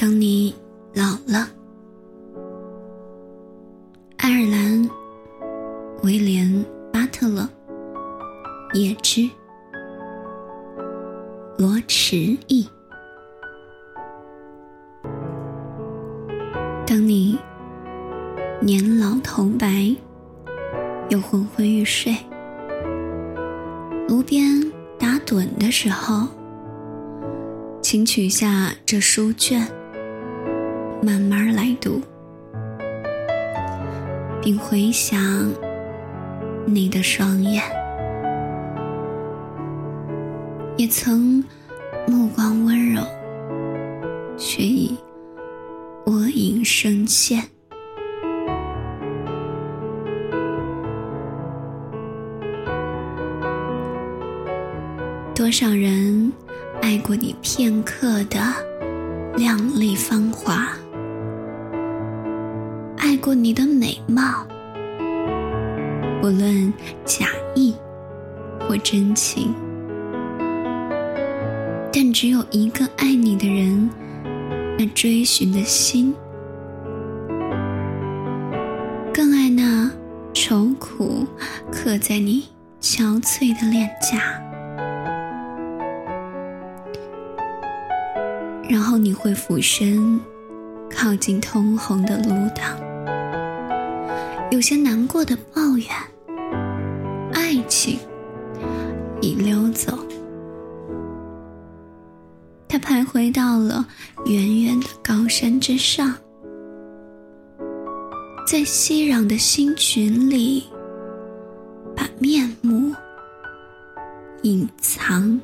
当你老了，爱尔兰威廉·巴特勒，叶芝，罗迟意。当你年老头白，又昏昏欲睡，炉边打盹的时候，请取下这书卷。慢慢来读，并回想你的双眼，也曾目光温柔，却已我影深陷。多少人爱过你片刻的靓丽芳华？过你的美貌，不论假意或真情，但只有一个爱你的人，那追寻的心，更爱那愁苦刻在你憔悴的脸颊，然后你会俯身靠近通红的炉膛。有些难过的抱怨，爱情已溜走，他徘徊到了远远的高山之上，在熙攘的星群里，把面目隐藏。